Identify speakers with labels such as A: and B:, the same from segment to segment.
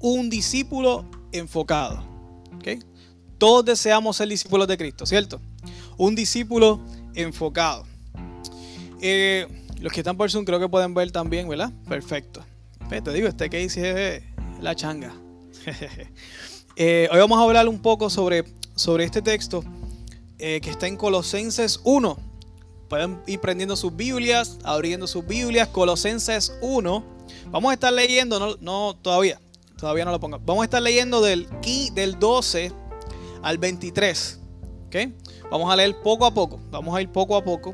A: un discípulo enfocado. ¿ok? Todos deseamos ser discípulos de Cristo, ¿cierto? Un discípulo enfocado. Eh, los que están por Zoom creo que pueden ver también, ¿verdad? Perfecto. Te digo, este que dice la changa. Eh, hoy vamos a hablar un poco sobre, sobre este texto eh, que está en Colosenses 1. Pueden ir prendiendo sus Biblias, abriendo sus Biblias. Colosenses 1. Vamos a estar leyendo, no, no todavía, todavía no lo pongo. Vamos a estar leyendo del, del 12 al 23. ¿ok? Vamos a leer poco a poco. Vamos a ir poco a poco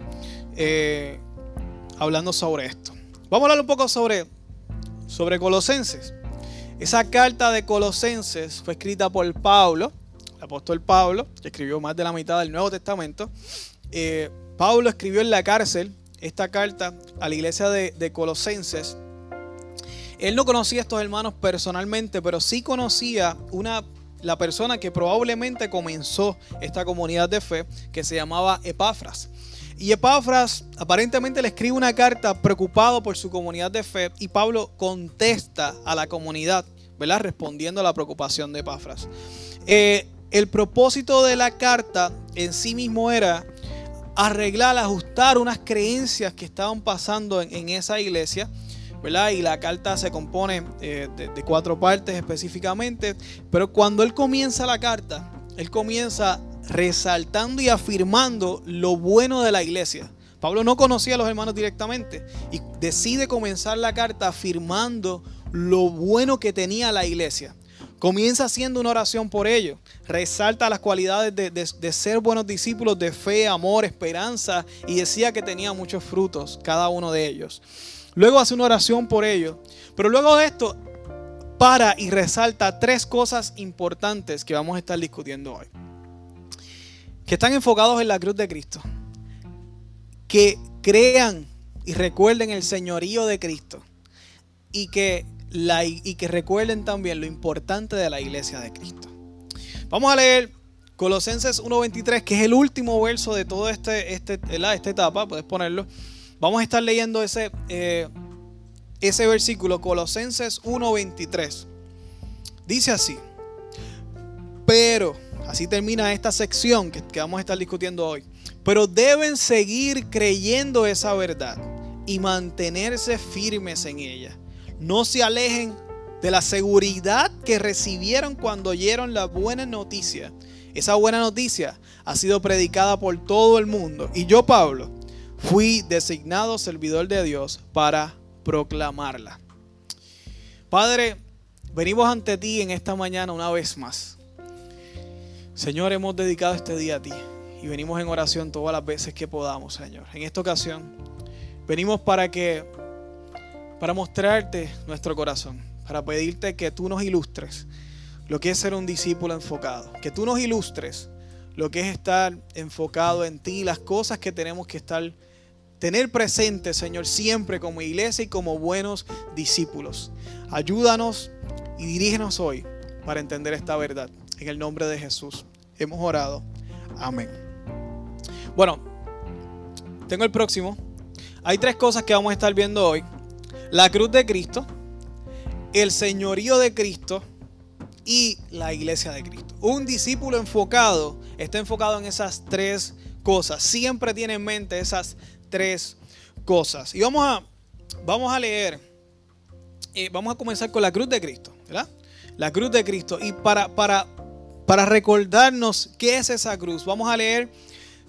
A: eh, hablando sobre esto. Vamos a hablar un poco sobre, sobre Colosenses. Esa carta de Colosenses fue escrita por Pablo, el apóstol Pablo, que escribió más de la mitad del Nuevo Testamento. Eh, Pablo escribió en la cárcel esta carta a la iglesia de, Colosenses. Él no conocía a estos hermanos personalmente, pero sí conocía una, la persona que probablemente comenzó esta comunidad de fe, que se llamaba Epafras. Y Epafras aparentemente le escribe una carta preocupado por su comunidad de fe y Pablo contesta a la comunidad, ¿verdad? Respondiendo a la preocupación de Epafras. Eh, el propósito de la carta en sí mismo era arreglar, ajustar unas creencias que estaban pasando en, esa iglesia. Y la carta se compone eh, de, de, cuatro partes específicamente. Pero cuando él comienza la carta, él comienza resaltando y afirmando lo bueno de la iglesia. Pablo no conocía a los hermanos directamente y decide comenzar la carta afirmando lo bueno que tenía la iglesia. Comienza haciendo una oración por ellos. Resalta las cualidades de, ser buenos discípulos de fe, amor, esperanza y decía que tenía muchos frutos cada uno de ellos. Luego hace una oración por ellos. Pero luego de esto para y resalta tres cosas importantes que vamos a estar discutiendo hoy que están enfocados en la cruz de Cristo, que crean y recuerden el señorío de Cristo y que, y que recuerden también lo importante de la iglesia de Cristo. Vamos a leer Colosenses 1.23, que es el último verso de toda este, este, esta etapa, puedes ponerlo. Vamos a estar leyendo ese, eh, ese versículo, Colosenses 1.23. Dice así, pero Así termina esta sección que, vamos a estar discutiendo hoy. Pero deben seguir creyendo esa verdad y mantenerse firmes en ella. No se alejen de la seguridad que recibieron cuando oyeron la buena noticia. Esa buena noticia ha sido predicada por todo el mundo. Y yo, Pablo, fui designado servidor de Dios para proclamarla. Padre, venimos ante ti en esta mañana una vez más Señor, hemos dedicado este día a ti y venimos en oración todas las veces que podamos, Señor. En esta ocasión, venimos para que, para mostrarte nuestro corazón, para pedirte que tú nos ilustres lo que es ser un discípulo enfocado, que tú nos ilustres lo que es estar enfocado en ti, las cosas que tenemos que estar tener presente, Señor, siempre como iglesia y como buenos discípulos. Ayúdanos y dirígenos hoy para entender esta verdad. En el nombre de Jesús hemos orado. Amén. Bueno, tengo el próximo. Hay tres cosas que vamos a estar viendo hoy. La cruz de Cristo, el señorío de Cristo y la iglesia de Cristo. Un discípulo enfocado está enfocado en esas tres cosas. Siempre tiene en mente esas tres cosas. Y vamos a, vamos a leer, eh, vamos a comenzar con la cruz de Cristo, ¿verdad? La cruz de Cristo. Y para, para para recordarnos qué es esa cruz, vamos a leer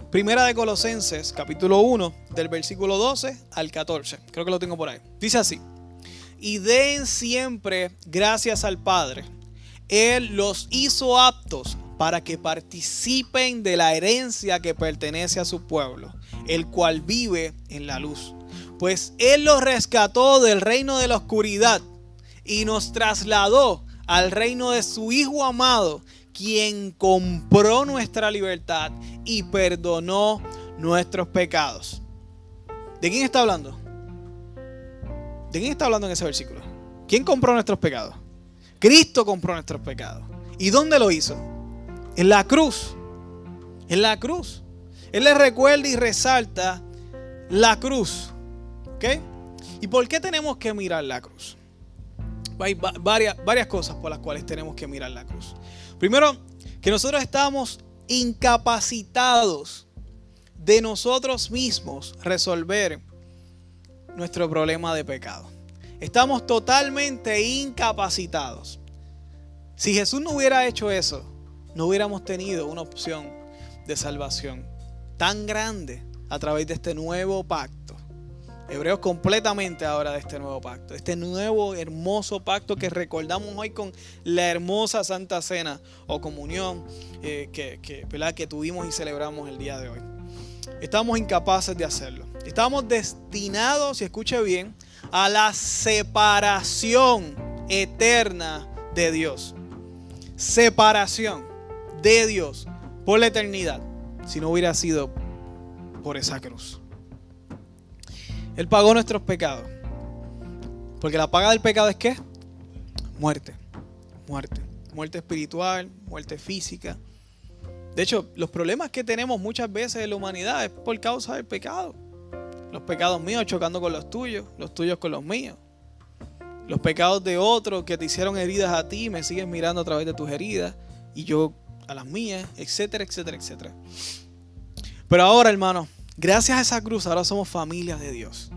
A: Primera de Colosenses, capítulo 1, del versículo 12 al 14. Creo que lo tengo por ahí. Dice así: Y den siempre gracias al Padre. Él los hizo aptos para que participen de la herencia que pertenece a su pueblo, el cual vive en la luz. Pues Él los rescató del reino de la oscuridad y nos trasladó al reino de su Hijo amado, quien compró nuestra libertad y perdonó nuestros pecados. ¿De quién está hablando? ¿De quién está hablando en ese versículo? ¿Quién compró nuestros pecados? Cristo compró nuestros pecados. ¿Y dónde lo hizo? En la cruz. En la cruz. Él le recuerda y resalta la cruz. ¿Ok? ¿Y por qué tenemos que mirar la cruz? Hay varias, varias cosas por las cuales tenemos que mirar la cruz. Primero, que nosotros estamos incapacitados de nosotros mismos resolver nuestro problema de pecado. Estamos totalmente incapacitados. Si Jesús no hubiera hecho eso, no hubiéramos tenido una opción de salvación tan grande a través de este nuevo pacto. Hebreos completamente ahora de este nuevo pacto, este nuevo hermoso pacto que recordamos hoy con la hermosa Santa Cena o comunión eh, que, que tuvimos y celebramos el día de hoy. Estamos incapaces de hacerlo. Estamos destinados, si escuche bien, a la separación eterna de Dios. Separación de Dios por la eternidad si no hubiera sido por esa cruz. Él pagó nuestros pecados. Porque la paga del pecado es qué? Muerte. Muerte. Muerte espiritual, muerte física. De hecho, los problemas que tenemos muchas veces en la humanidad es por causa del pecado. Los pecados míos chocando con los tuyos, los tuyos con los míos. Los pecados de otros que te hicieron heridas a ti, me sigues mirando a través de tus heridas y yo a las mías, etcétera, etcétera, etcétera. Pero ahora, hermano, gracias a esa cruz, ahora somos familia de Dios.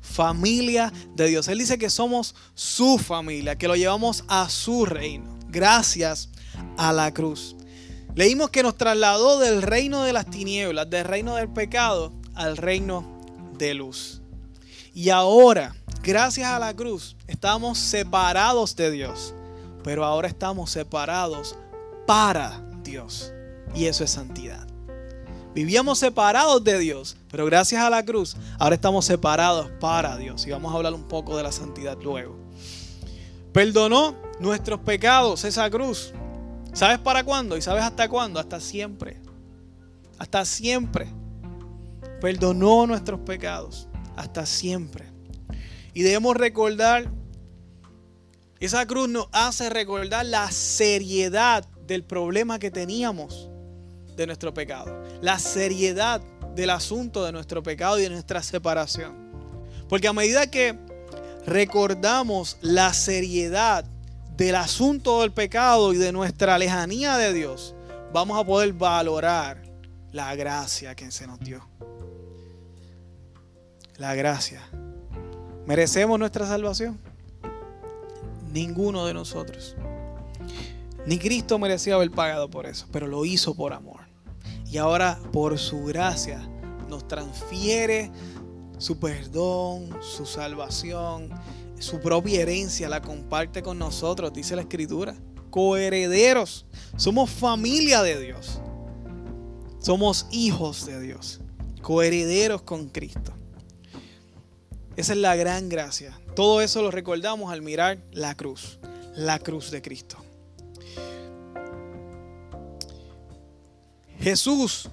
A: Familia de Dios. Él dice que somos su familia, que lo llevamos a su reino. Gracias a la cruz. Leímos que nos trasladó del reino de las tinieblas, del reino del pecado, al reino de luz. Y ahora, gracias a la cruz, estamos separados de Dios. Pero ahora estamos separados para Dios. Y eso es santidad. Vivíamos separados de Dios, pero gracias a la cruz, ahora estamos separados para Dios. Y vamos a hablar un poco de la santidad luego. Perdonó nuestros pecados esa cruz. ¿Sabes para cuándo? ¿Y sabes hasta cuándo? Hasta siempre. Hasta siempre. Perdonó nuestros pecados. Hasta siempre. Y debemos recordar, esa cruz nos hace recordar la seriedad del problema que teníamos de nuestro pecado, la seriedad del asunto de nuestro pecado y de nuestra separación. Porque a medida que recordamos la seriedad del asunto del pecado y de nuestra lejanía de Dios, vamos a poder valorar la gracia que se nos dio. La gracia. ¿Merecemos nuestra salvación? Ninguno de nosotros. Ni Cristo merecía haber pagado por eso, pero lo hizo por amor y ahora por su gracia nos transfiere su perdón, su salvación, su propia herencia, la comparte con nosotros, dice la escritura. Coherederos, somos familia de Dios, somos hijos de Dios, coherederos con Cristo. Esa es la gran gracia. Todo eso lo recordamos al mirar la cruz, la cruz de Cristo. Jesús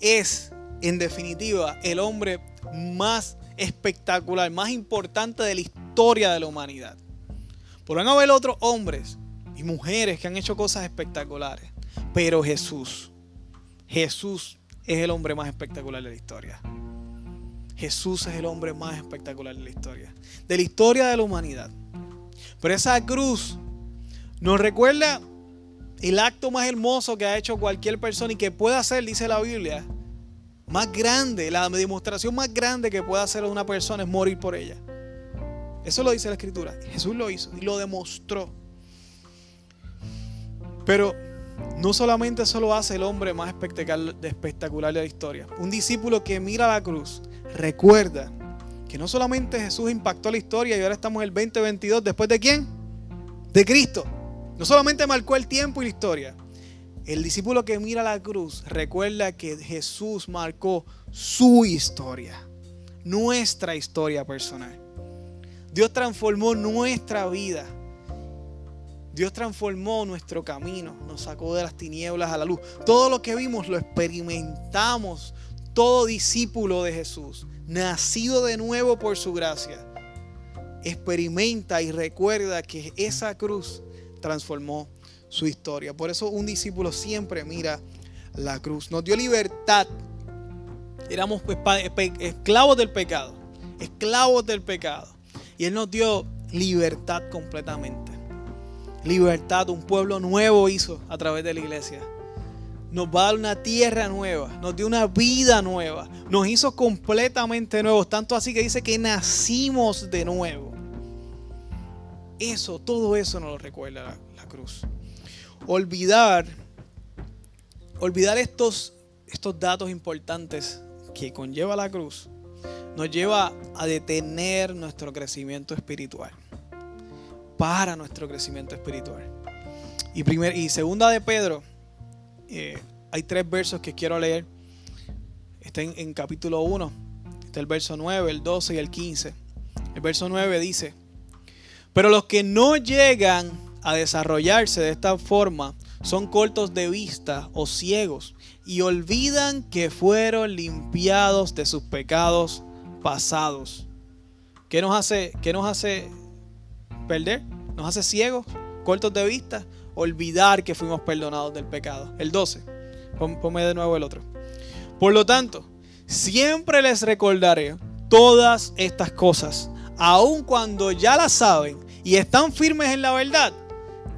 A: es, en definitiva, el hombre más espectacular, más importante de la historia de la humanidad. Podrán haber otros hombres y mujeres que han hecho cosas espectaculares, pero Jesús, Jesús es el hombre más espectacular de la historia. Jesús es el hombre más espectacular de la historia, de la historia de la humanidad. Pero esa cruz nos recuerda el acto más hermoso que ha hecho cualquier persona y que puede hacer, dice la Biblia, más grande, la demostración más grande que puede hacer una persona es morir por ella. Eso lo dice la escritura. Jesús lo hizo y lo demostró. Pero no solamente eso lo hace el hombre más espectacular de la historia. Un discípulo que mira la cruz recuerda que no solamente Jesús impactó la historia y ahora estamos en el 2022, ¿después de quién? De Cristo. No solamente marcó el tiempo y la historia. El discípulo que mira la cruz recuerda que Jesús marcó su historia, nuestra historia personal. Dios transformó nuestra vida. Dios transformó nuestro camino, nos sacó de las tinieblas a la luz. Todo lo que vimos lo experimentamos. Todo discípulo de Jesús, nacido de nuevo por su gracia, experimenta y recuerda que esa cruz transformó su historia. Por eso un discípulo siempre mira la cruz. Nos dio libertad. Éramos esclavos del pecado. Esclavos del pecado. Y Él nos dio libertad completamente. Libertad, un pueblo nuevo hizo a través de la iglesia. Nos va a dar una tierra nueva, nos dio una vida nueva, nos hizo completamente nuevos, tanto así que dice que nacimos de nuevo. Eso, todo eso nos lo recuerda la, cruz. Olvidar, olvidar estos, estos datos importantes que conlleva la cruz, nos lleva a detener nuestro crecimiento espiritual. Para nuestro crecimiento espiritual. Y, primer, y segunda de Pedro, eh, hay tres versos que quiero leer. Está en, en capítulo 1. Está el verso 9, el 12 y el 15. El verso 9 dice, pero los que no llegan a desarrollarse de esta forma son cortos de vista o ciegos y olvidan que fueron limpiados de sus pecados pasados. ¿Qué nos hace, qué nos hace perder? Nos hace ciegos, cortos de vista, olvidar que fuimos perdonados del pecado. El 12. Ponme de nuevo el otro. Por lo tanto, siempre les recordaré todas estas cosas, aun cuando ya las saben y están firmes en la verdad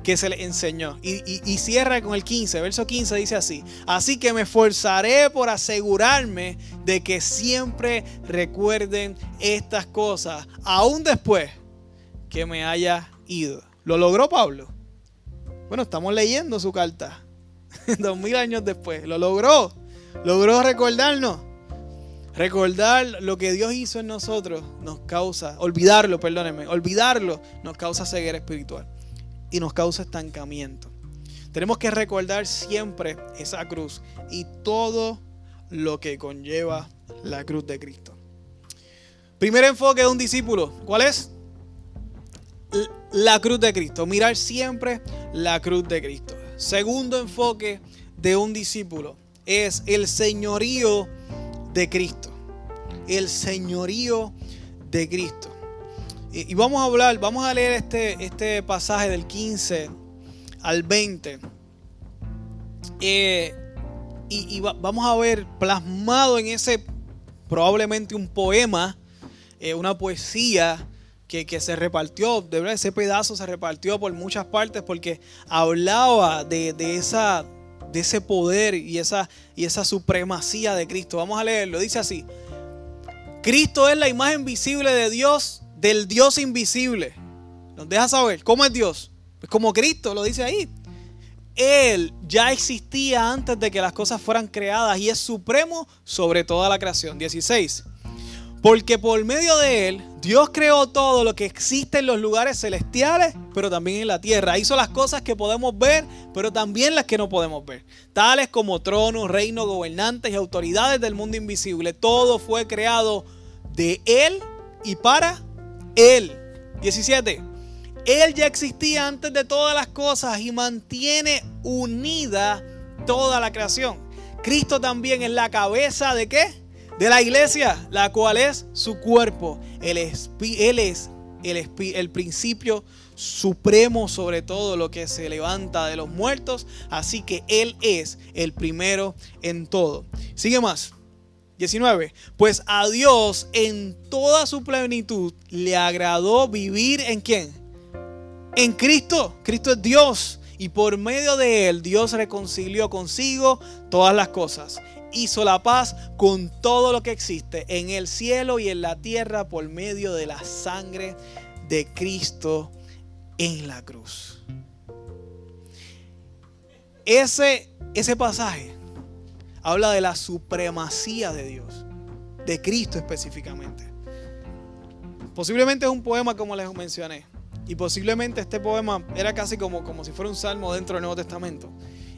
A: que se les enseñó. Y, cierra con el 15, verso 15 dice así, así que me esforzaré por asegurarme de que siempre recuerden estas cosas, aún después que me haya ido. ¿Lo logró Pablo? Bueno, estamos leyendo su carta, dos mil años después, lo logró, logró recordarnos. Recordar lo que Dios hizo en nosotros nos causa, olvidarlo, perdónenme, olvidarlo nos causa ceguera espiritual y nos causa estancamiento. Tenemos que recordar siempre esa cruz y todo lo que conlleva la cruz de Cristo. Primer enfoque de un discípulo, ¿cuál es? La cruz de Cristo, mirar siempre la cruz de Cristo. Segundo enfoque de un discípulo es el señorío de Cristo. El señorío de Cristo. Y, vamos a hablar, vamos a leer este, este pasaje del 15 al 20. Eh, y, vamos a ver plasmado en ese, probablemente un poema, eh, una poesía que, se repartió, de verdad, ese pedazo se repartió por muchas partes porque hablaba de, esa, de ese poder y esa, y esa supremacía de Cristo. Vamos a leerlo, dice así. Cristo es la imagen visible de Dios del Dios invisible. Nos deja saber cómo es Dios. Pues como Cristo lo dice ahí. Él ya existía antes de que las cosas fueran creadas y es supremo sobre toda la creación. 16. Porque por medio de Él, Dios creó todo lo que existe en los lugares celestiales, pero también en la tierra. Hizo las cosas que podemos ver, pero también las que no podemos ver. Tales como tronos, reinos, gobernantes y autoridades del mundo invisible. Todo fue creado de Él y para él, 17. Él ya existía antes de todas las cosas y mantiene unida toda la creación. Cristo también es la cabeza de qué? De la iglesia, la cual es su cuerpo. Él es, el, el principio supremo sobre todo lo que se levanta de los muertos. Así que Él es el primero en todo. Sigue más. 19. Pues a Dios en toda su plenitud le agradó vivir en quién? En Cristo. Cristo es Dios. Y por medio de él Dios reconcilió consigo todas las cosas. Hizo la paz con todo lo que existe en el cielo y en la tierra por medio de la sangre de Cristo en la cruz. Ese, ese pasaje habla de la supremacía de Dios, de Cristo específicamente. Posiblemente es un poema como les mencioné. Y posiblemente este poema era casi como, como si fuera un salmo dentro del Nuevo Testamento.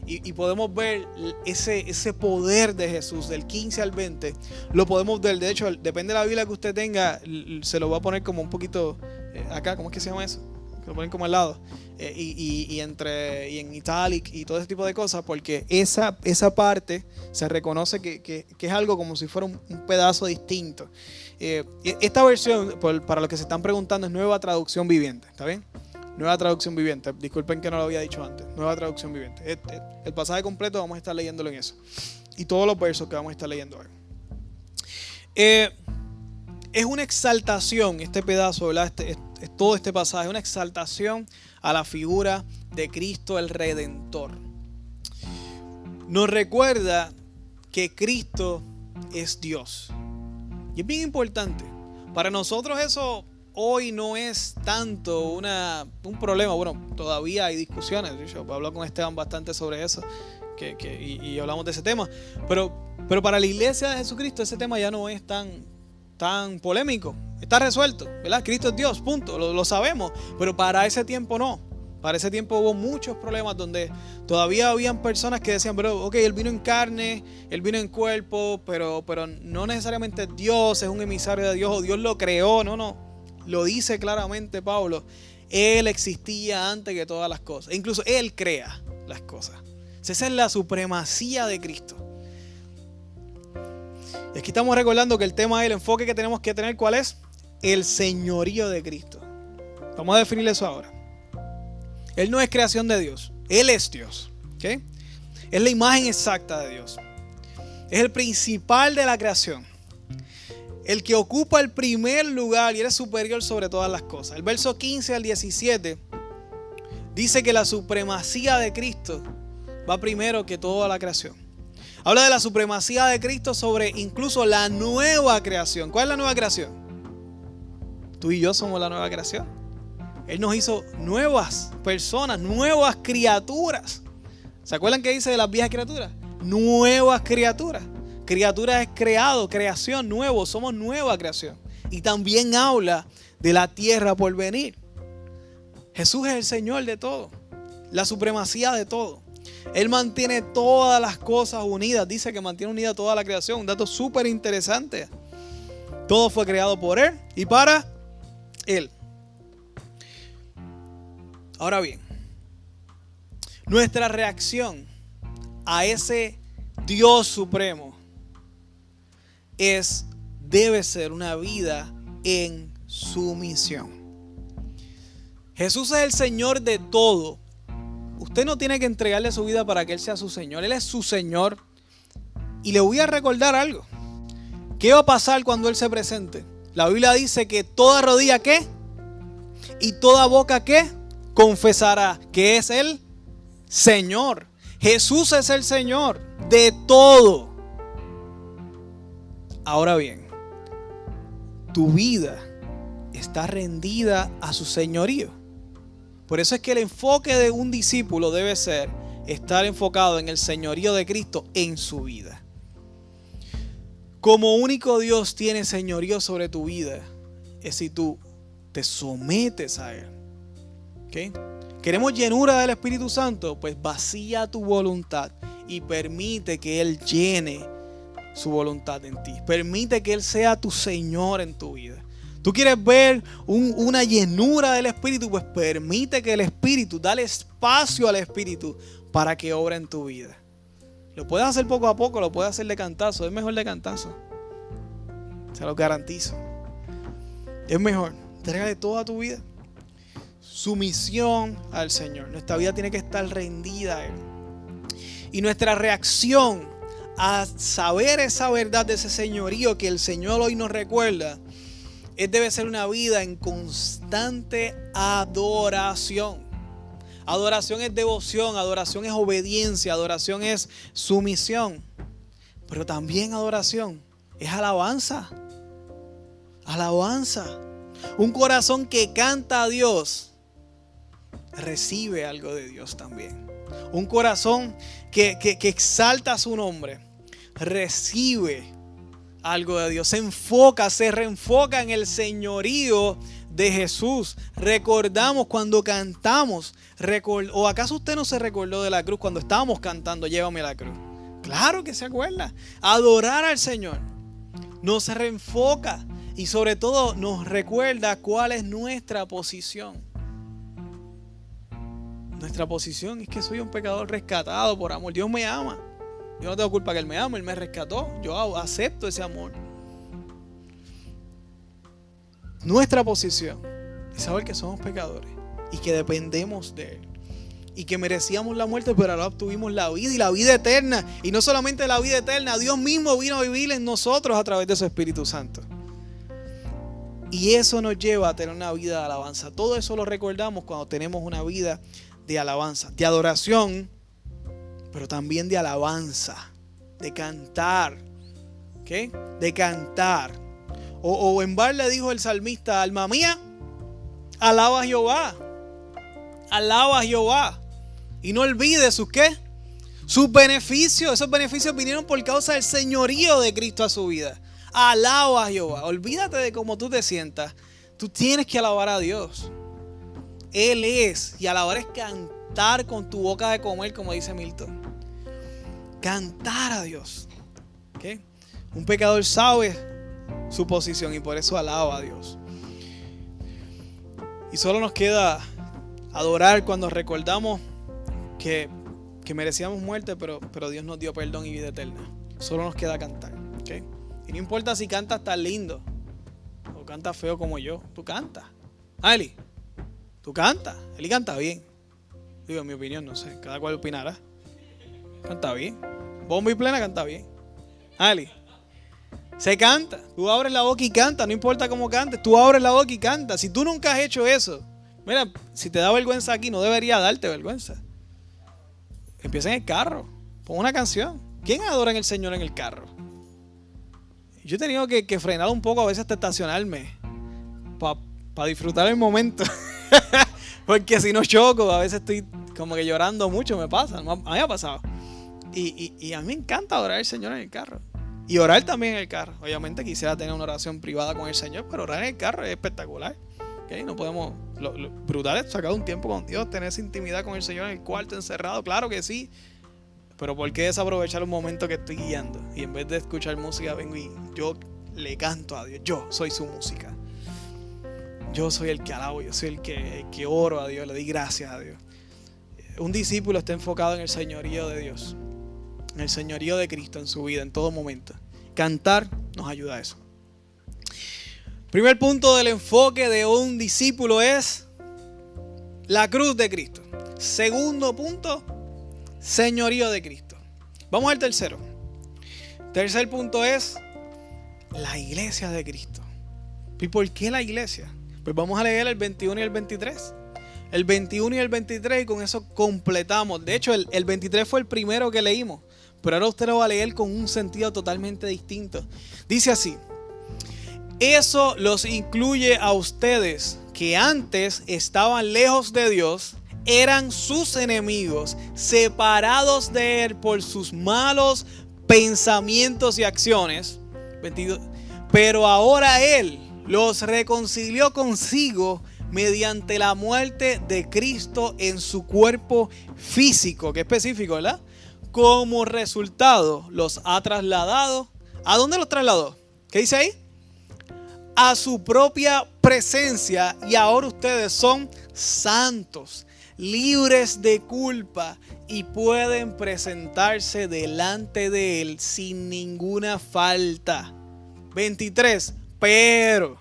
A: Y, podemos ver ese, ese poder de Jesús del 15 al 20. Lo podemos ver. De hecho, depende de la Biblia que usted tenga, se lo va a poner como un poquito eh, acá. ¿Cómo es que se llama eso? Que lo ponen como al lado. Eh, y, entre, y en italic y todo ese tipo de cosas, porque esa, esa parte se reconoce que, es algo como si fuera un, pedazo distinto. Eh, esta versión, para los que se están preguntando, es nueva traducción viviente, ¿está bien? Nueva traducción viviente. Disculpen que no lo había dicho antes. Nueva traducción viviente. Este, el pasaje completo vamos a estar leyéndolo en eso. Y todos los versos que vamos a estar leyendo hoy. Eh, es una exaltación, este pedazo, ¿verdad? Este, todo este pasaje, una exaltación a la figura de Cristo el Redentor. Nos recuerda que Cristo es Dios. Y es bien importante. Para nosotros eso hoy no es tanto una, un problema. Bueno, todavía hay discusiones. Yo hablo con Esteban bastante sobre eso que, y, hablamos de ese tema. Pero, pero para la iglesia de Jesucristo ese tema ya no es tan, tan polémico. Está resuelto, ¿verdad? Cristo es Dios, punto. Lo, lo sabemos. Pero para ese tiempo no. Para ese tiempo hubo muchos problemas donde todavía habían personas que decían, pero ok, él vino en carne, él vino en cuerpo, pero, pero no necesariamente Dios, es un emisario de Dios o Dios lo creó, no, no. Lo dice claramente Pablo. Él existía antes que todas las cosas. E incluso Él crea las cosas. Esa es la supremacía de Cristo. Y aquí estamos recordando que el tema, el enfoque que tenemos que tener, ¿cuál es? El señorío de Cristo. Vamos a definir eso ahora. Él no es creación de Dios. Él es Dios. Es la imagen exacta de Dios. Es el principal de la creación. El que ocupa el primer lugar y es superior sobre todas las cosas. El verso 15 al 17 dice que la supremacía de Cristo va primero que toda la creación. Habla de la supremacía de Cristo sobre incluso la nueva creación. ¿Cuál es la nueva creación? Tú y yo somos la nueva creación. Él nos hizo nuevas personas, nuevas criaturas. ¿Se acuerdan que dice de las viejas criaturas? Nuevas criaturas. Criatura es creado, creación, nuevo. Somos nueva creación. Y también habla de la tierra por venir. Jesús es el Señor de todo. La supremacía de todo. Él mantiene todas las cosas unidas. Dice que mantiene unida toda la creación. Un dato súper interesante. Todo fue creado por Él y para Él. Ahora bien, nuestra reacción a ese Dios supremo es, debe ser una vida en sumisión. Jesús es el Señor de todo. Usted no tiene que entregarle su vida para que Él sea su Señor. Él es su Señor. Y le voy a recordar algo. ¿Qué va a pasar cuando Él se presente? La Biblia dice que toda rodilla qué? Y toda boca qué? confesará que es el Señor. Jesús es el Señor de todo. Ahora bien, tu vida está rendida a su señorío. Por eso es que el enfoque de un discípulo debe ser estar enfocado en el señorío de Cristo en su vida. Como único Dios tiene señorío sobre tu vida, es si tú te sometes a Él. ¿Queremos llenura del Espíritu Santo? Pues vacía tu voluntad y permite que Él llene su voluntad en ti. Permite que Él sea tu Señor en tu vida. Tú quieres ver una llenura del Espíritu, pues permite que el Espíritu, dale espacio al Espíritu para que obra en tu vida. Lo puedes hacer poco a poco, lo puedes hacer de cantazo. Es mejor de cantazo. Se lo garantizo. Es mejor. Entrégale toda tu vida sumisión al Señor. Nuestra vida tiene que estar rendida a Él. Y nuestra reacción a saber esa verdad de ese señorío que el Señor hoy nos recuerda, es debe ser una vida en constante adoración. Adoración es devoción, adoración es obediencia, adoración es sumisión. Pero también adoración es alabanza. Alabanza. Un corazón que canta a Dios recibe algo de Dios también. Un corazón que, exalta su nombre, recibe algo de Dios. Se enfoca, se reenfoca en el señorío de Jesús. Recordamos cuando cantamos. ¿O acaso usted no se recordó de la cruz cuando estábamos cantando Llévame la cruz? Claro que se acuerda. Adorar al Señor nos reenfoca y sobre todo nos recuerda cuál es nuestra posición. Nuestra posición es que soy un pecador rescatado por amor. Dios me ama. Yo no tengo culpa que Él me ama, Él me rescató. Yo acepto ese amor. Nuestra posición es saber que somos pecadores y que dependemos de Él. Y que merecíamos la muerte, pero ahora obtuvimos la vida y la vida eterna. Y no solamente la vida eterna, Dios mismo vino a vivir en nosotros a través de su Espíritu Santo. Y eso nos lleva a tener una vida de alabanza. Todo eso lo recordamos cuando tenemos una vida de alabanza, de adoración, pero también de alabanza, de cantar, ¿ok? De cantar. O, en bar le dijo el salmista, alma mía, alaba a Jehová, alaba a Jehová. Y no olvide sus qué, sus beneficios. Esos beneficios vinieron por causa del señorío de Cristo a su vida. Alaba a Jehová. Olvídate de cómo tú te sientas. Tú tienes que alabar a Dios. Él es. Y alabar es cantar con tu boca de comer, como dice Milton. Cantar a Dios. Un pecador sabe su posición y por eso alaba a Dios. Y solo nos queda adorar cuando recordamos que, merecíamos muerte, pero, pero Dios nos dio perdón y vida eterna. Solo nos queda cantar. Y no importa si cantas tan lindo o cantas feo como yo, tú cantas. Eli, tú cantas. Eli canta bien. Digo, en mi opinión, no sé, cada cual opinará. Canta bien. Bombo y plena canta bien. Ali. Se canta. Tú abres la boca y canta. No importa cómo cantes. Tú abres la boca y canta. Si tú nunca has hecho eso, mira, si te da vergüenza aquí, no debería darte vergüenza. Empieza en el carro. Pon una canción. ¿Quién adora en el Señor en el carro? Yo he tenido que, frenar un poco a veces hasta estacionarme. Para disfrutar el momento. Porque si no choco, a veces estoy como que llorando mucho. Me pasa. A mí me ha pasado. Y, a mí me encanta adorar al Señor en el carro. Y orar también en el carro. Obviamente quisiera tener una oración privada con el Señor, pero orar en el carro es espectacular. No podemos. Lo, brutal es sacar un tiempo con Dios, tener esa intimidad con el Señor en el cuarto encerrado. Claro que sí. Pero ¿por qué desaprovechar un momento que estoy guiando? Y en vez de escuchar música, vengo y yo le canto a Dios. Yo soy su música. Yo soy el que alabo, yo soy el que, oro a Dios, le di gracias a Dios. Un discípulo está enfocado en el señorío de Dios en el señorío de Cristo en su vida, en todo momento. Cantar nos ayuda a eso. Primer punto del enfoque de un discípulo es la cruz de Cristo. Segundo punto, señorío de Cristo. Vamos al tercero. Tercer punto es la iglesia de Cristo. ¿Y por qué la iglesia? Pues vamos a leer el 21 y el 23. El 21 y el 23 y con eso completamos. De hecho, el, el 23 fue el primero que leímos. Pero ahora usted lo va a leer con un sentido totalmente distinto. Dice así, eso los incluye a ustedes que antes estaban lejos de Dios, eran sus enemigos, separados de Él por sus malos pensamientos y acciones. Pero ahora Él los reconcilió consigo mediante la muerte de Cristo en su cuerpo físico, que específico, ¿verdad? como resultado los ha trasladado. ¿A dónde los trasladó? ¿Qué dice ahí? A su propia presencia y ahora ustedes son santos, libres de culpa y pueden presentarse delante de Él sin ninguna falta. 23. Pero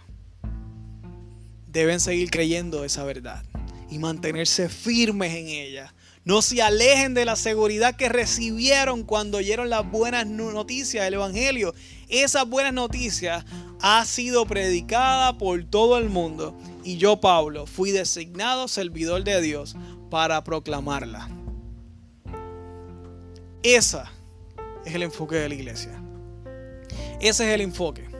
A: deben seguir creyendo esa verdad y mantenerse firmes en ella no se alejen de la seguridad que recibieron cuando oyeron las buenas noticias del Evangelio. Esa buenas noticias ha sido predicada por todo el mundo y yo, Pablo, fui designado servidor de Dios para proclamarla. Esa es el enfoque de la iglesia. Ese es el enfoque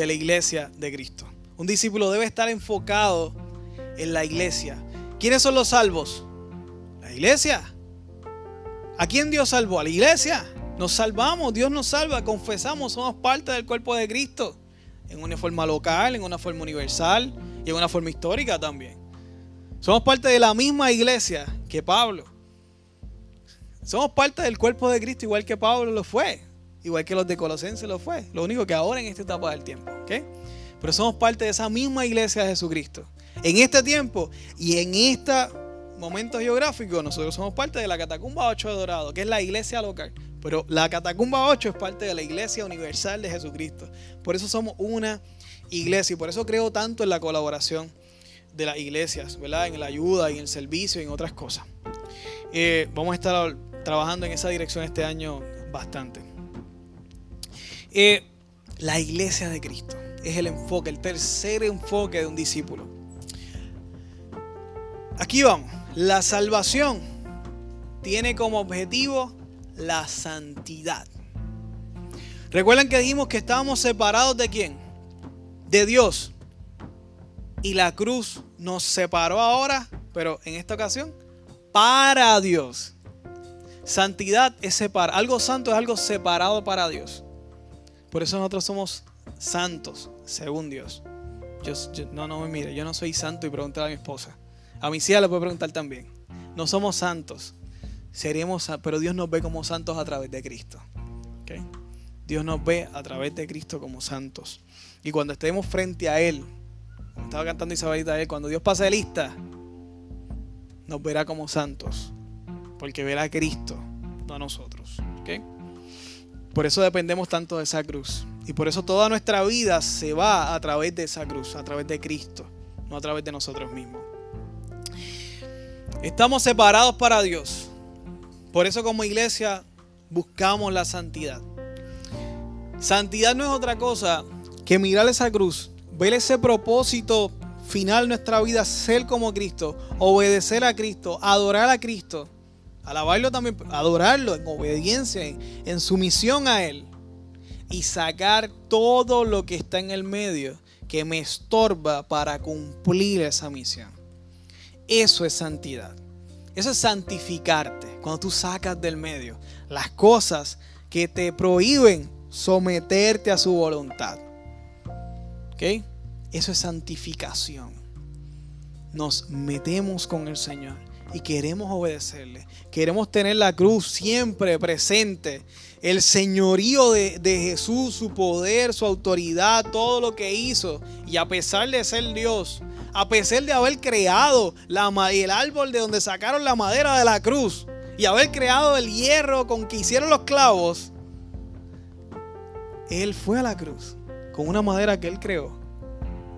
A: de la iglesia de Cristo. Un discípulo debe estar enfocado en la iglesia. ¿Quiénes son los salvos? iglesia. ¿A quién Dios salvó? A la iglesia. Nos salvamos, Dios nos salva, confesamos, somos parte del cuerpo de Cristo. En una forma local, en una forma universal y en una forma histórica también. Somos parte de la misma iglesia que Pablo. Somos parte del cuerpo de Cristo igual que Pablo lo fue. Igual que los de Colosenses lo fue. Lo único que ahora en esta etapa del tiempo. Pero somos parte de esa misma iglesia de Jesucristo. En este tiempo y en esta momento geográfico, nosotros somos parte de la Catacumba 8 de Dorado, que es la iglesia local. Pero la Catacumba 8 es parte de la iglesia universal de Jesucristo. Por eso somos una iglesia y por eso creo tanto en la colaboración de las iglesias, ¿verdad? En la ayuda y en el servicio y en otras cosas. Eh, vamos a estar trabajando en esa dirección este año bastante. Eh, la iglesia de Cristo. es el enfoque, el tercer enfoque de un discípulo. Aquí vamos. La salvación tiene como objetivo la santidad. Recuerden que dijimos que estábamos separados de quién? De Dios. Y la cruz nos separó ahora, pero en esta ocasión, para Dios. Santidad es separar. Algo santo es algo separado para Dios. Por eso nosotros somos santos, según Dios. no, no me mire, yo no soy santo y preguntar a mi esposa. A mi hija le puedo preguntar también. No somos santos. Seríamos, pero Dios nos ve como santos a través de Cristo. Dios nos ve a través de Cristo como santos. Y cuando estemos frente a Él, como estaba cantando Isabelita, él, cuando Dios pase lista, nos verá como santos. Porque verá a Cristo, no a nosotros. Por eso dependemos tanto de esa cruz. Y por eso toda nuestra vida se va a través de esa cruz, a través de Cristo, no a través de nosotros mismos. Estamos separados para Dios. Por eso como iglesia buscamos la santidad. Santidad no es otra cosa que mirar esa cruz, ver ese propósito final de nuestra vida, ser como Cristo, obedecer a Cristo, adorar a Cristo, alabarlo también, adorarlo en obediencia, en, en sumisión a Él y sacar todo lo que está en el medio que me estorba para cumplir esa misión. Eso es santidad. Eso es santificarte. Cuando tú sacas del medio las cosas que te prohíben someterte a su voluntad. ¿Ok? Eso es santificación. Nos metemos con el Señor y queremos obedecerle. Queremos tener la cruz siempre presente. El señorío de, Jesús, su poder, su autoridad, todo lo que hizo. Y a pesar de ser Dios, a pesar de haber creado el árbol de donde sacaron la madera de la cruz y haber creado el hierro con que hicieron los clavos, Él fue a la cruz con una madera que Él creó,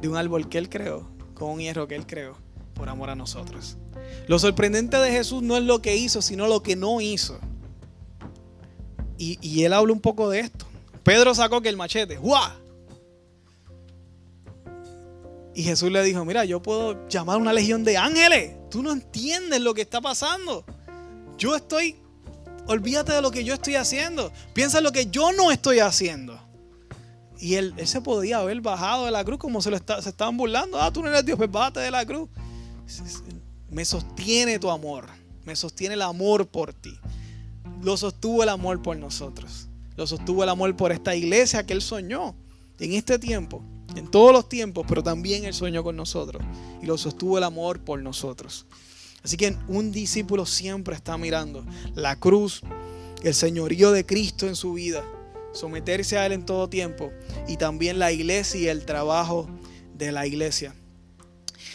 A: de un árbol que Él creó, con un hierro que Él creó, por amor a nosotros. Lo sorprendente de Jesús no es lo que hizo, sino lo que no hizo. Y, Él habla un poco de esto. Pedro sacó que el machete, ¡guau! Y Jesús le dijo, mira, yo puedo llamar una legión de ángeles. Tú no entiendes lo que está pasando. Yo estoy, olvídate de lo que yo estoy haciendo. Piensa en lo que yo no estoy haciendo. Y él, se podía haber bajado de la cruz como se, lo se estaban burlando. Ah, tú no eres Dios, pues bájate de la cruz. Me sostiene tu amor. Me sostiene el amor por ti. Lo sostuvo el amor por nosotros. Lo sostuvo el amor por esta iglesia que él soñó en este tiempo en todos los tiempos, pero también Él soñó con nosotros y lo sostuvo el amor por nosotros. Así que un discípulo siempre está mirando la cruz, el señorío de Cristo en su vida, someterse a Él en todo tiempo y también la iglesia y el trabajo de la iglesia.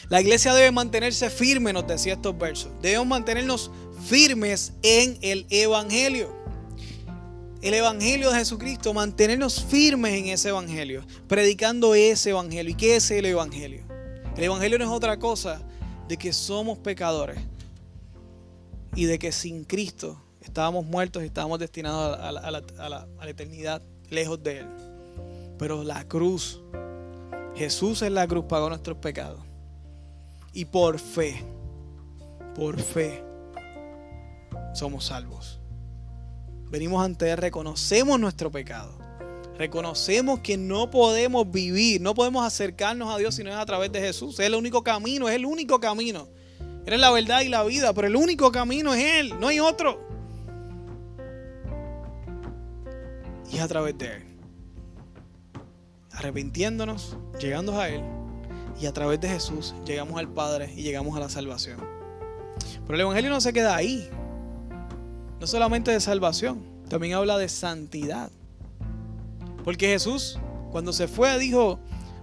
A: La iglesia debe mantenerse firme, nos decía estos versos. Debemos mantenernos firmes en el Evangelio el Evangelio de Jesucristo, mantenernos firmes en ese Evangelio, predicando ese Evangelio. ¿Y qué es el Evangelio? El Evangelio no es otra cosa de que somos pecadores y de que sin Cristo estábamos muertos y estábamos destinados a la, eternidad lejos de Él. Pero la cruz, Jesús en la cruz pagó nuestros pecados. Y por fe, por fe, somos salvos. Venimos ante Él, reconocemos nuestro pecado. Reconocemos que no podemos vivir, no podemos acercarnos a Dios si no es a través de Jesús. Es el único camino, es el único camino. Él es la verdad y la vida, pero el único camino es Él, no hay otro. Y es a través de Él. Arrepintiéndonos, llegando a Él. Y a través de Jesús llegamos al Padre y llegamos a la salvación. Pero el Evangelio no se queda ahí no solamente de salvación, también habla de santidad. Porque Jesús, cuando se fue, dijo,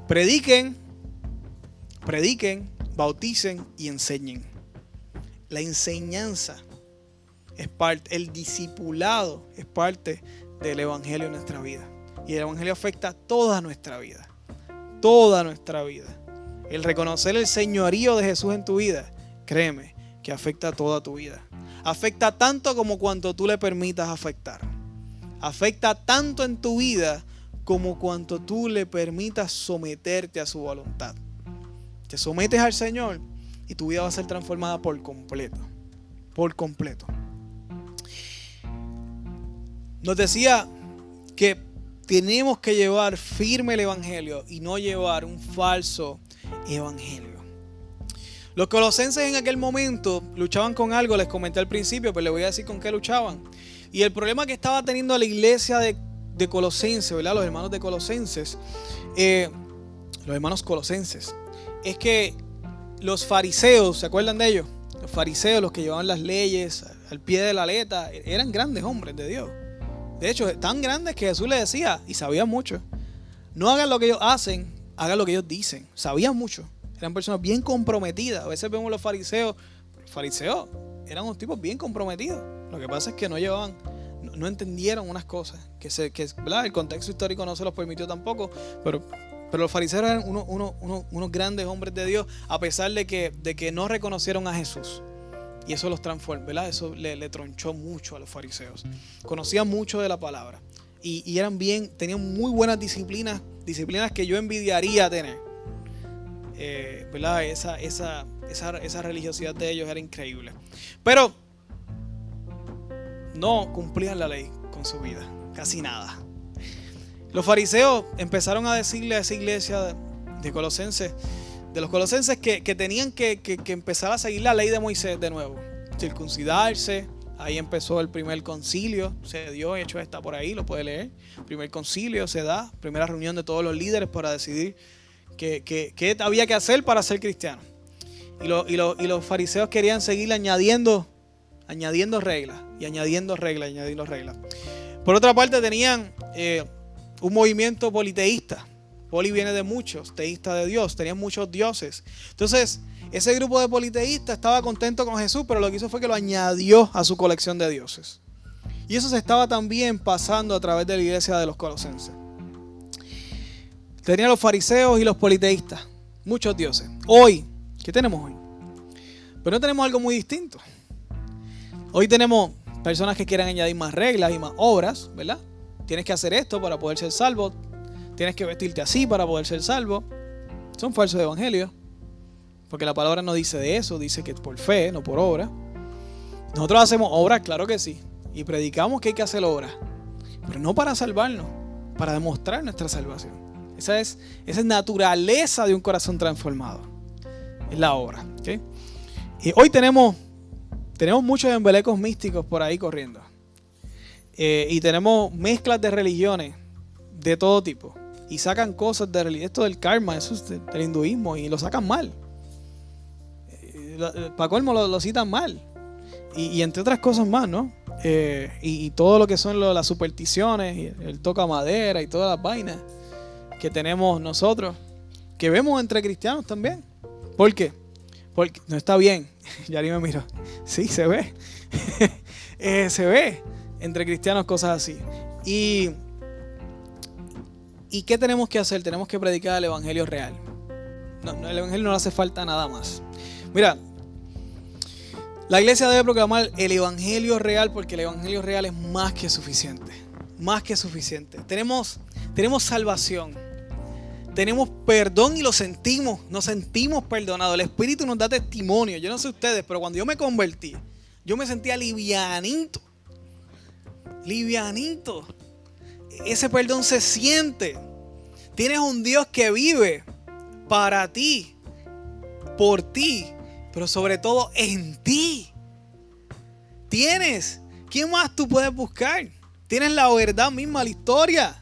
A: prediquen, prediquen, bauticen y enseñen. La enseñanza es parte, el discipulado es parte del Evangelio en nuestra vida. Y el Evangelio afecta toda nuestra vida. Toda nuestra vida. El reconocer el señorío de Jesús en tu vida, créeme, que afecta toda tu vida afecta tanto como cuanto tú le permitas afectar. Afecta tanto en tu vida como cuanto tú le permitas someterte a su voluntad. Te sometes al Señor y tu vida va a ser transformada por completo. Por completo. Nos decía que tenemos que llevar firme el Evangelio y no llevar un falso Evangelio. Los colosenses en aquel momento luchaban con algo, les comenté al principio, pero les voy a decir con qué luchaban. Y el problema que estaba teniendo la iglesia de, Colosenses, ¿verdad? Los hermanos de Colosenses, eh, los hermanos colosenses, es que los fariseos, ¿se acuerdan de ellos? Los fariseos, los que llevaban las leyes al pie de la letra, eran grandes hombres de Dios. De hecho, tan grandes que Jesús les decía, y sabían mucho, no hagan lo que ellos hacen, hagan lo que ellos dicen. Sabían mucho. Eran personas bien comprometidas. A veces vemos los fariseos, los fariseos eran unos tipos bien comprometidos. Lo que pasa es que no llevaban, no, entendieron unas cosas, que, se, que el contexto histórico no se los permitió tampoco, pero pero los fariseos eran unos, grandes hombres de Dios, a pesar de que, de que no reconocieron a Jesús. Y eso los transformó, ¿verdad? Eso le, tronchó mucho a los fariseos. Conocían mucho de la palabra. Y, eran bien, tenían muy buenas disciplinas, disciplinas que yo envidiaría tener. Eh, ¿Verdad? Esa, esa, esa, esa religiosidad de ellos era increíble. Pero no cumplían la ley con su vida, casi nada. Los fariseos empezaron a decirle a esa iglesia de Colosenses, de los colosenses, que, tenían que, empezar a seguir la ley de Moisés de nuevo. Circuncidarse. Ahí empezó el primer concilio. Se dio, hecho está por ahí, lo puede leer. primer concilio se da. Primera reunión de todos los líderes para decidir qué, había que hacer para ser cristiano. Y, y, los fariseos querían seguir añadiendo, añadiendo reglas. Y añadiendo reglas, añadiendo reglas. Por otra parte, tenían. Eh, un movimiento politeísta. Poli viene de muchos, teísta de Dios, tenían muchos dioses. Entonces, ese grupo de politeístas estaba contento con Jesús, pero lo que hizo fue que lo añadió a su colección de dioses. Y eso se estaba también pasando a través de la iglesia de los colosenses. Tenían los fariseos y los politeístas, muchos dioses. Hoy, ¿qué tenemos hoy? Pero no tenemos algo muy distinto. Hoy tenemos personas que quieren añadir más reglas y más obras, ¿verdad? Tienes que hacer esto para poder ser salvo. Tienes que vestirte así para poder ser salvo. Son falsos evangelios. Porque la palabra no dice de eso, dice que por fe, no por obra. Nosotros hacemos obras, claro que sí. Y predicamos que hay que hacer obras. Pero no para salvarnos, para demostrar nuestra salvación. Esa es, esa es naturaleza de un corazón transformado. Es la obra. Y hoy tenemos, tenemos muchos embelecos místicos por ahí corriendo. Eh, y tenemos mezclas de religiones de todo tipo. Y sacan cosas de esto del karma, eso es del hinduismo, y lo sacan mal. Eh, eh, Para colmo lo, lo citan mal. Y, entre otras cosas más, ¿no? y, todo lo que son las supersticiones, el toca madera y todas las vainas que tenemos nosotros, que vemos entre cristianos también. ¿Por qué? Porque no está bien. Ya ni me miro. Sí, se ve. se ve entre cristianos, cosas así. Y, ¿Y qué tenemos que hacer? Tenemos que predicar el Evangelio real. El Evangelio no le hace falta nada más. Mira, la iglesia debe proclamar el Evangelio real porque el Evangelio real es más que suficiente. Más que suficiente. Tenemos, tenemos salvación. Tenemos perdón y lo sentimos. Nos sentimos perdonados. El Espíritu nos da testimonio. Yo no sé ustedes, pero cuando yo me convertí, yo me sentía livianito livianito. Ese perdón se siente. Tienes un Dios que vive para ti, por ti, pero sobre todo en ti. Tienes. ¿Quién más tú puedes buscar? Tienes la verdad misma, la historia.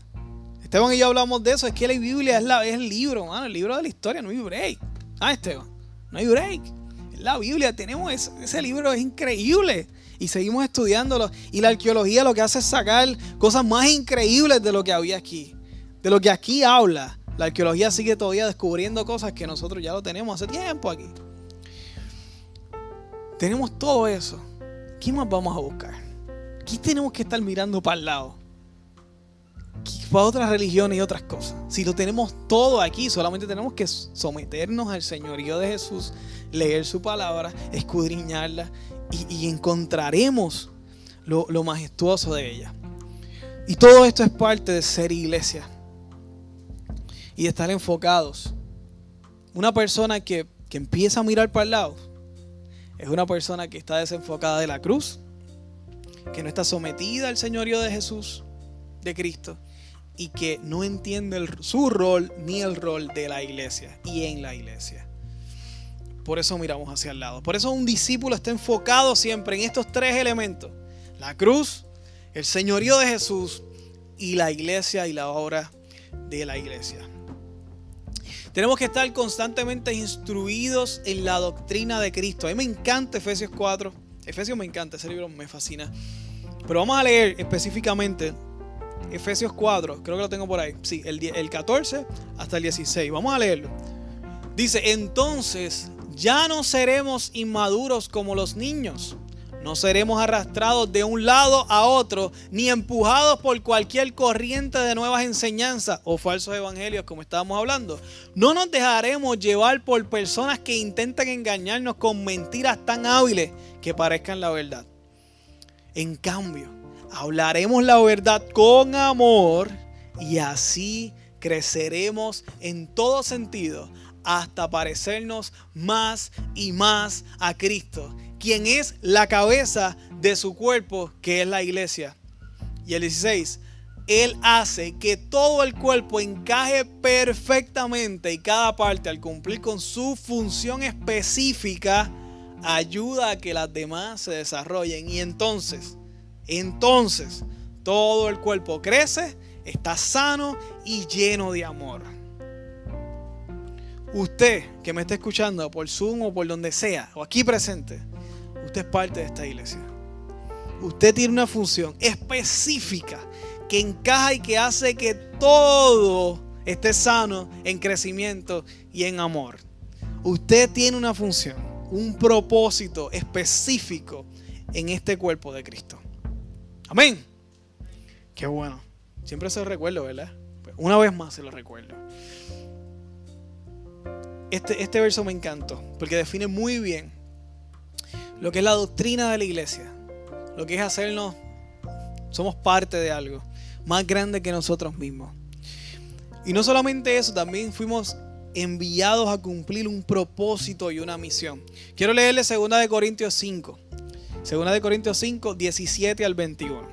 A: Esteban y yo hablamos de eso. Es que la Biblia es, es el libro, el libro de la historia. No hay break. Ah, Esteban. No hay break. la Biblia. Tenemos ese libro, es increíble y seguimos estudiándolo. Y la arqueología lo que hace es sacar cosas más increíbles de lo que había aquí. De lo que aquí habla. La arqueología sigue todavía descubriendo cosas que nosotros ya lo tenemos hace tiempo aquí. Tenemos todo eso. ¿Qué más vamos a buscar? ¿Qué tenemos que estar mirando para el lado? Para otras religiones y otras cosas. Si lo tenemos todo aquí, solamente tenemos que someternos al señorío de Jesús, leer su palabra, escudriñarla y, encontraremos lo, majestuoso de ella. Y todo esto es parte de ser iglesia. y de estar enfocados. Una persona que, que empieza a mirar para el lado es una persona que está desenfocada de la cruz, que no está sometida al señorío de Jesús, de Cristo, y que no entiende su rol ni el rol de la iglesia y en la iglesia. Por eso miramos hacia el lado. Por eso un discípulo está enfocado siempre en estos tres elementos. La cruz, el señorío de Jesús y la iglesia y la obra de la iglesia. Tenemos que estar constantemente instruidos en la doctrina de Cristo. A mí me encanta Efesios 4. Efesios me encanta, ese libro me fascina. Pero vamos a leer específicamente Efesios 4, creo que lo tengo por ahí. Sí, el, el 14 hasta el 16. Vamos a leerlo. Dice, entonces ya no seremos inmaduros como los niños no seremos arrastrados de un lado a otro, ni empujados por cualquier corriente de nuevas enseñanzas o falsos evangelios, como estábamos hablando. No nos dejaremos llevar por personas que intentan engañarnos con mentiras tan hábiles que parezcan la verdad. En cambio, hablaremos la verdad con amor y así creceremos en todo sentido hasta parecernos más y más a Cristo quien es la cabeza de su cuerpo, que es la iglesia. Y el 16, Él hace que todo el cuerpo encaje perfectamente y cada parte al cumplir con su función específica ayuda a que las demás se desarrollen. Y entonces, entonces, todo el cuerpo crece, está sano y lleno de amor. Usted que me está escuchando por Zoom o por donde sea, o aquí presente, Usted es parte de esta iglesia. Usted tiene una función específica que encaja y que hace que todo esté sano en crecimiento y en amor. Usted tiene una función, un propósito específico en este cuerpo de Cristo. Amén. Qué bueno. Siempre se lo recuerdo, ¿verdad? Pues una vez más se lo recuerdo. Este, este verso me encantó porque define muy bien lo que es la doctrina de la iglesia, lo que es hacernos, somos parte de algo más grande que nosotros mismos. Y no solamente eso, también fuimos enviados a cumplir un propósito y una misión. Quiero leerle 2 de Corintios 5. 2 de Corintios 5, 17 al 21.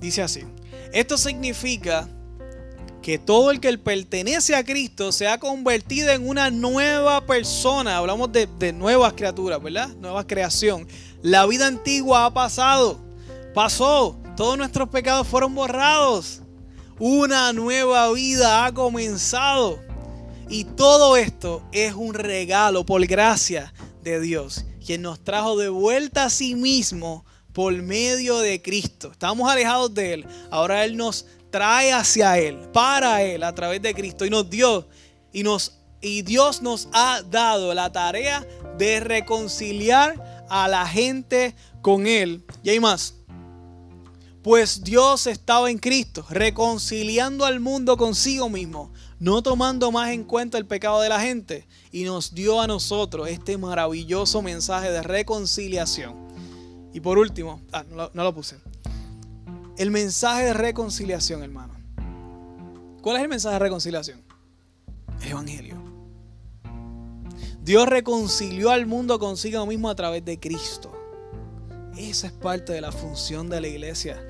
A: Dice así. Esto significa que todo el que pertenece a Cristo se ha convertido en una nueva persona. Hablamos de, nuevas criaturas, ¿verdad? Nueva creación. La vida antigua ha pasado. Pasó. Todos nuestros pecados fueron borrados. Una nueva vida ha comenzado. Y todo esto es un regalo por gracia de Dios, quien nos trajo de vuelta a sí mismo por medio de Cristo. Estábamos alejados de Él. Ahora Él nos trae hacia Él, para Él, a través de Cristo. Y nos dio, y, nos, y Dios nos ha dado la tarea de reconciliar a la gente con Él. Y hay más. Pues Dios estaba en Cristo, reconciliando al mundo consigo mismo, no tomando más en cuenta el pecado de la gente, y nos dio a nosotros este maravilloso mensaje de reconciliación. Y por último, ah, no, no lo puse el mensaje de reconciliación, hermano. ¿Cuál es el mensaje de reconciliación? El Evangelio. Dios reconcilió al mundo consigo mismo a través de Cristo. Esa es parte de la función de la iglesia.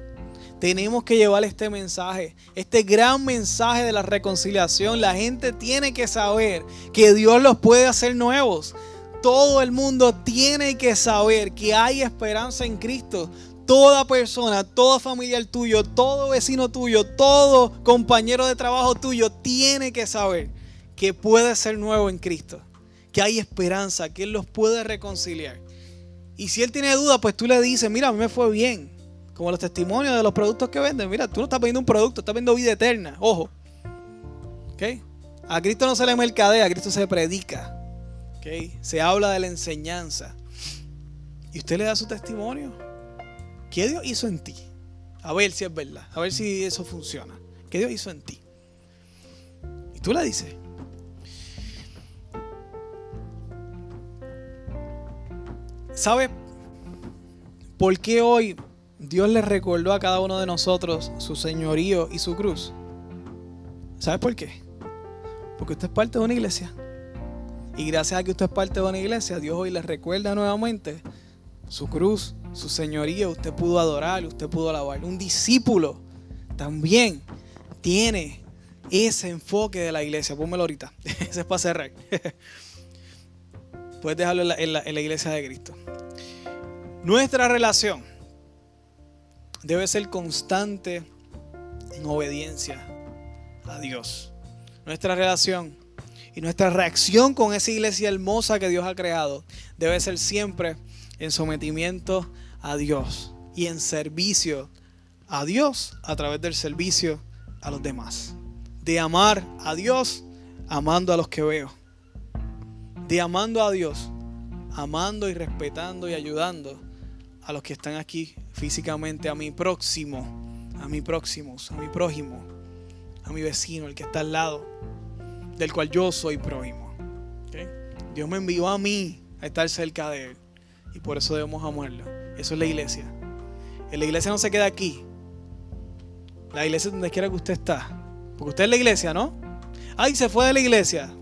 A: Tenemos que llevar este mensaje, este gran mensaje de la reconciliación. La gente tiene que saber que Dios los puede hacer nuevos. Todo el mundo tiene que saber que hay esperanza en Cristo toda persona, todo familiar tuyo, todo vecino tuyo, todo compañero de trabajo tuyo tiene que saber que puede ser nuevo en Cristo, que hay esperanza, que Él los puede reconciliar. Y si Él tiene duda, pues tú le dices, mira, a mí me fue bien. Como los testimonios de los productos que venden. Mira, tú no estás vendiendo un producto, estás vendiendo vida eterna. Ojo. ¿Ok? A Cristo no se le mercadea, a Cristo se predica. ¿Ok? Se habla de la enseñanza. Y usted le da su testimonio. ¿Qué Dios hizo en ti? A ver si es verdad, a ver si eso funciona. ¿Qué Dios hizo en ti? Y tú le dices. ¿Sabes por qué hoy Dios le recordó a cada uno de nosotros su señorío y su cruz? ¿Sabes por qué? Porque usted es parte de una iglesia. Y gracias a que usted es parte de una iglesia, Dios hoy le recuerda nuevamente su cruz, su señoría. Usted pudo adorar, usted pudo alabar. Un discípulo también tiene ese enfoque de la iglesia. Pónmelo ahorita. Ese es para cerrar. Puedes dejarlo en la, iglesia de Cristo. Nuestra relación debe ser constante en obediencia a Dios. Nuestra relación y nuestra reacción con esa iglesia hermosa que Dios ha creado debe ser siempre en sometimiento a Dios y en servicio a Dios a través del servicio a los demás. De amar a Dios amando a los que veo. De amando a Dios, amando y respetando y ayudando a los que están aquí físicamente, a mi próximo, a mi próximos, a mi prójimo, a mi vecino, el que está al lado, del cual yo soy prójimo. Dios me envió a mí a estar cerca de Él y por eso debemos amarlo. Eso es la iglesia. En la iglesia no se queda aquí. La iglesia es donde quiera que usted está. Porque usted es la iglesia, ¿no? Ay, se fue de la iglesia.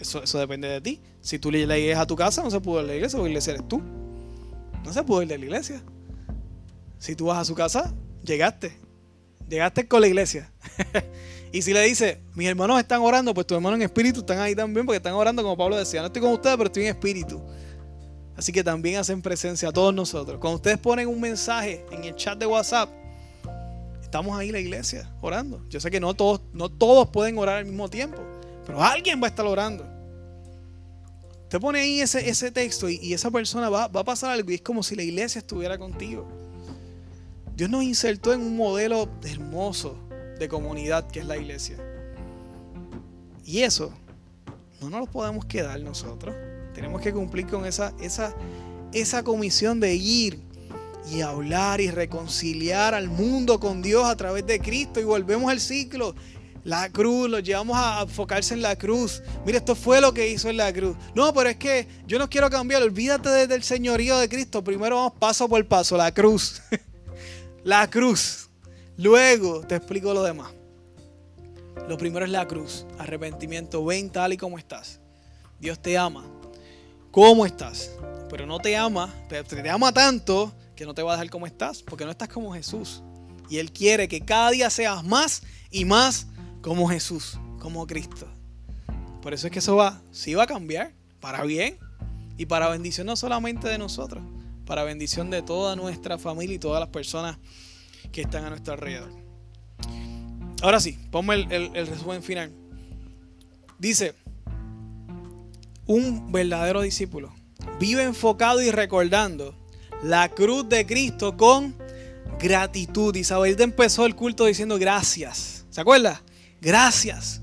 A: Eso, eso depende de ti. Si tú le llegas a tu casa, no se puede ir de la iglesia, porque la iglesia eres tú. No se puede ir de la iglesia. Si tú vas a su casa, llegaste. Llegaste con la iglesia. y si le dice, mis hermanos están orando, pues tus hermanos en espíritu están ahí también, porque están orando como Pablo decía. No estoy con ustedes, pero estoy en espíritu. Así que también hacen presencia a todos nosotros. Cuando ustedes ponen un mensaje en el chat de WhatsApp, estamos ahí la iglesia orando. Yo sé que no todos, no todos pueden orar al mismo tiempo, pero alguien va a estar orando. Usted pone ahí ese, ese texto y, esa persona va, va, a pasar algo y es como si la iglesia estuviera contigo. Dios nos insertó en un modelo hermoso de comunidad que es la iglesia. Y eso no nos lo podemos quedar nosotros. Tenemos que cumplir con esa, esa, esa comisión de ir y hablar y reconciliar al mundo con Dios a través de Cristo y volvemos al ciclo. La cruz, lo llevamos a enfocarse en la cruz. Mira, esto fue lo que hizo en la cruz. No, pero es que yo no quiero cambiar. Olvídate del señorío de Cristo. Primero vamos paso por paso. La cruz. la cruz. Luego te explico lo demás. Lo primero es la cruz. Arrepentimiento. Ven tal y como estás. Dios te ama cómo estás. Pero no te ama, te, te ama tanto que no te va a dejar como estás, porque no estás como Jesús. Y Él quiere que cada día seas más y más como Jesús, como Cristo. Por eso es que eso va, sí va a cambiar, para bien y para bendición no solamente de nosotros, para bendición de toda nuestra familia y todas las personas que están a nuestro alrededor. Ahora sí, ponme el resumen final. Dice, un verdadero discípulo vive enfocado y recordando la cruz de Cristo con gratitud. Isabel empezó el culto diciendo gracias. ¿Se acuerda? Gracias.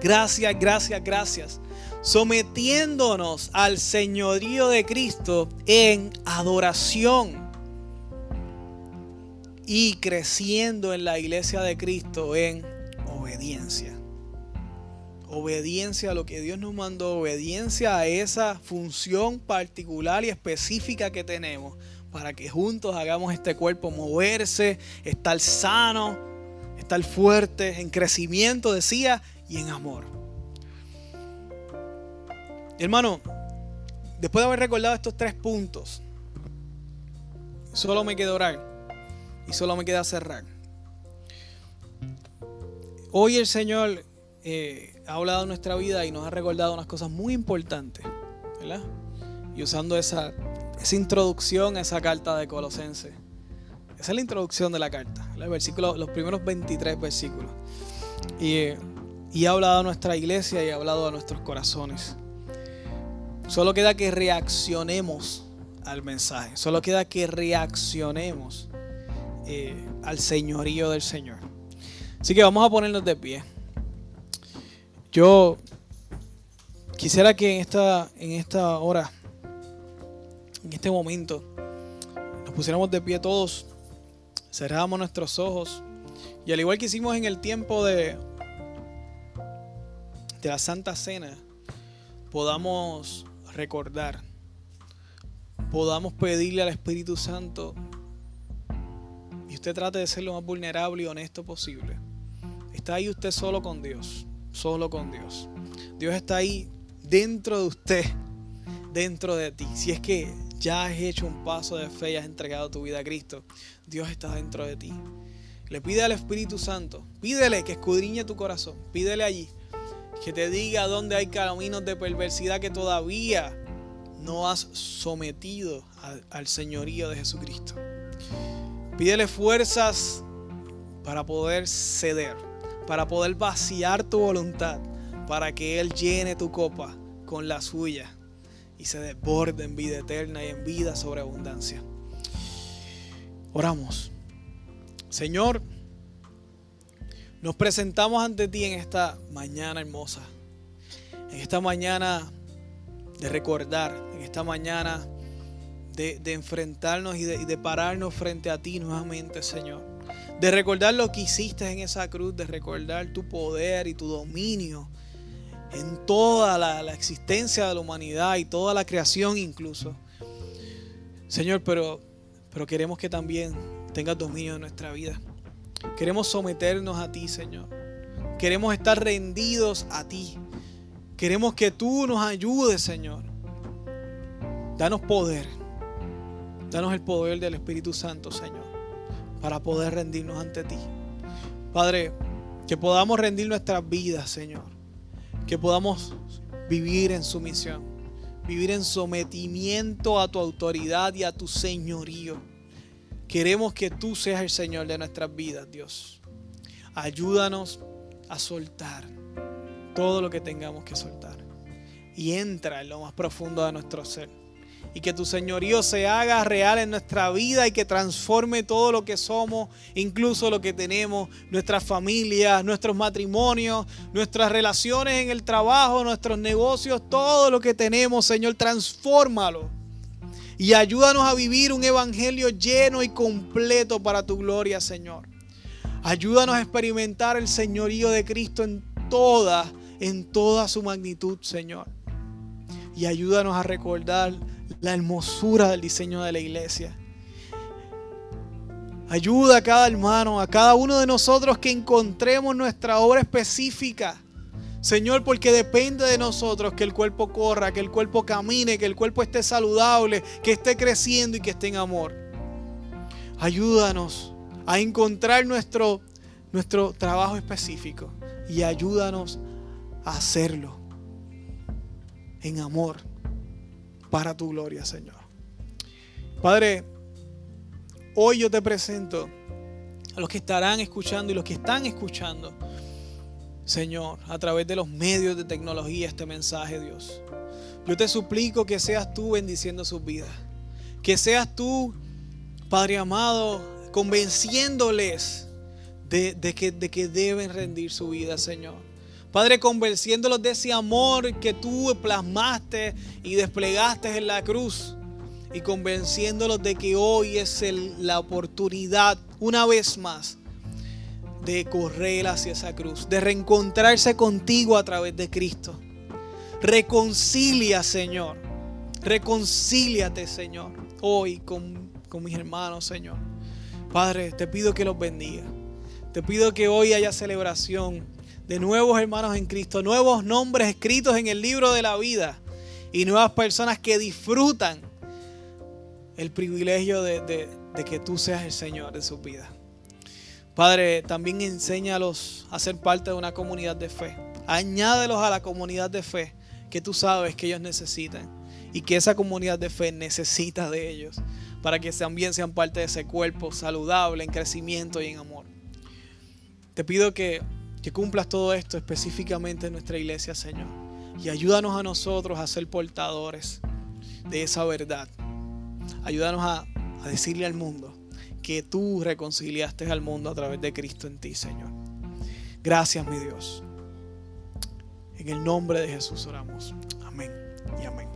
A: Gracias, gracias, gracias. Sometiéndonos al señorío de Cristo en adoración. Y creciendo en la iglesia de Cristo en obediencia obediencia a lo que Dios nos mandó, obediencia a esa función particular y específica que tenemos para que juntos hagamos este cuerpo moverse, estar sano, estar fuerte, en crecimiento, decía, y en amor. Hermano, después de haber recordado estos tres puntos, solo me queda orar y solo me queda cerrar. Hoy el Señor eh, ha hablado nuestra vida y nos ha recordado unas cosas muy importantes, ¿verdad? Y usando esa, esa introducción a esa carta de Colosenses. Esa es la introducción de la carta, versículo, los primeros 23 versículos. Y, y ha hablado a nuestra iglesia y ha hablado a nuestros corazones. Solo queda que reaccionemos al mensaje. Solo queda que reaccionemos eh, al señorío del Señor. Así que vamos a ponernos de pie. Yo quisiera que en esta, en esta hora, en este momento, nos pusiéramos de pie todos, cerramos nuestros ojos y al igual que hicimos en el tiempo de, de la Santa Cena, podamos recordar, podamos pedirle al Espíritu Santo y usted trate de ser lo más vulnerable y honesto posible. Está ahí usted solo con Dios solo con Dios. Dios está ahí dentro de usted, dentro de ti. Si es que ya has hecho un paso de fe y has entregado tu vida a Cristo, Dios está dentro de ti. Le pide al Espíritu Santo, pídele que escudriñe tu corazón, pídele allí, que te diga dónde hay caminos de perversidad que todavía no has sometido al, señorío de Jesucristo. Pídele fuerzas para poder ceder, para poder vaciar tu voluntad, para que Él llene tu copa con la suya y se desborde en vida eterna y en vida sobre abundancia. Oramos. Señor, nos presentamos ante ti en esta mañana hermosa, en esta mañana de recordar, en esta mañana de, enfrentarnos y de, y de pararnos frente a ti nuevamente, Señor. De recordar lo que hiciste en esa cruz, de recordar tu poder y tu dominio en toda la, existencia de la humanidad y toda la creación incluso. Señor, pero, pero queremos que también tengas dominio en nuestra vida. Queremos someternos a ti, Señor. Queremos estar rendidos a ti. Queremos que tú nos ayudes, Señor. Danos poder. Danos el poder del Espíritu Santo, Señor, para poder rendirnos ante ti. Padre, que podamos rendir nuestras vidas, Señor. Que podamos vivir en sumisión, vivir en sometimiento a tu autoridad y a tu señorío. Queremos que tú seas el Señor de nuestras vidas, Dios. Ayúdanos a soltar todo lo que tengamos que soltar. Y entra en lo más profundo de nuestro ser. Y que tu señorío se haga real en nuestra vida y que transforme todo lo que somos, incluso lo que tenemos, nuestras familias, nuestros matrimonios, nuestras relaciones en el trabajo, nuestros negocios, todo lo que tenemos, Señor, transfórmalo y ayúdanos a vivir un evangelio lleno y completo para tu gloria, Señor. Ayúdanos a experimentar el señorío de Cristo en toda, en toda su magnitud, Señor. Y ayúdanos a recordar la hermosura del diseño de la iglesia. Ayuda a cada hermano, a cada uno de nosotros que encontremos nuestra obra específica Señor, porque depende de nosotros que el cuerpo corra, que el cuerpo camine, que el cuerpo esté saludable, que esté creciendo y que esté en amor. Ayúdanos a encontrar nuestro, nuestro trabajo específico y ayúdanos a hacerlo en amor para tu gloria, Señor. Padre, hoy yo te presento a los que estarán escuchando y los que están escuchando Señor, a través de los medios de tecnología este mensaje, Dios. Yo te suplico que seas tú bendiciendo sus vidas. Que seas tú, Padre amado, convenciéndoles de, que, de que deben rendir su vida, Señor. Padre, convenciéndolos de ese amor que tú plasmaste y desplegaste en la cruz. Y convenciéndolos de que hoy es la oportunidad, una vez más, de correr hacia esa cruz, de reencontrarse contigo a través de Cristo. Reconcilia, Señor. Reconcíliate, Señor, hoy con, con mis hermanos, Señor. Padre, te pido que los bendiga. Te pido que hoy haya celebración de nuevos hermanos en Cristo, nuevos nombres escritos en el libro de la vida y nuevas personas que disfrutan el privilegio de, de que tú seas el Señor de su vida. Padre, también enséñalos a ser parte de una comunidad de fe. Añádelos a la comunidad de fe que tú sabes que ellos necesitan y que esa comunidad de fe necesita de ellos para que también sean parte de ese cuerpo saludable, en crecimiento y en amor. Te pido que, que cumplas todo esto específicamente en nuestra iglesia, Señor. Y ayúdanos a nosotros a ser portadores de esa verdad. Ayúdanos a, a decirle al mundo que tú reconciliaste al mundo a través de Cristo en ti, Señor. Gracias, mi Dios. En el nombre de Jesús oramos. Amén y amén.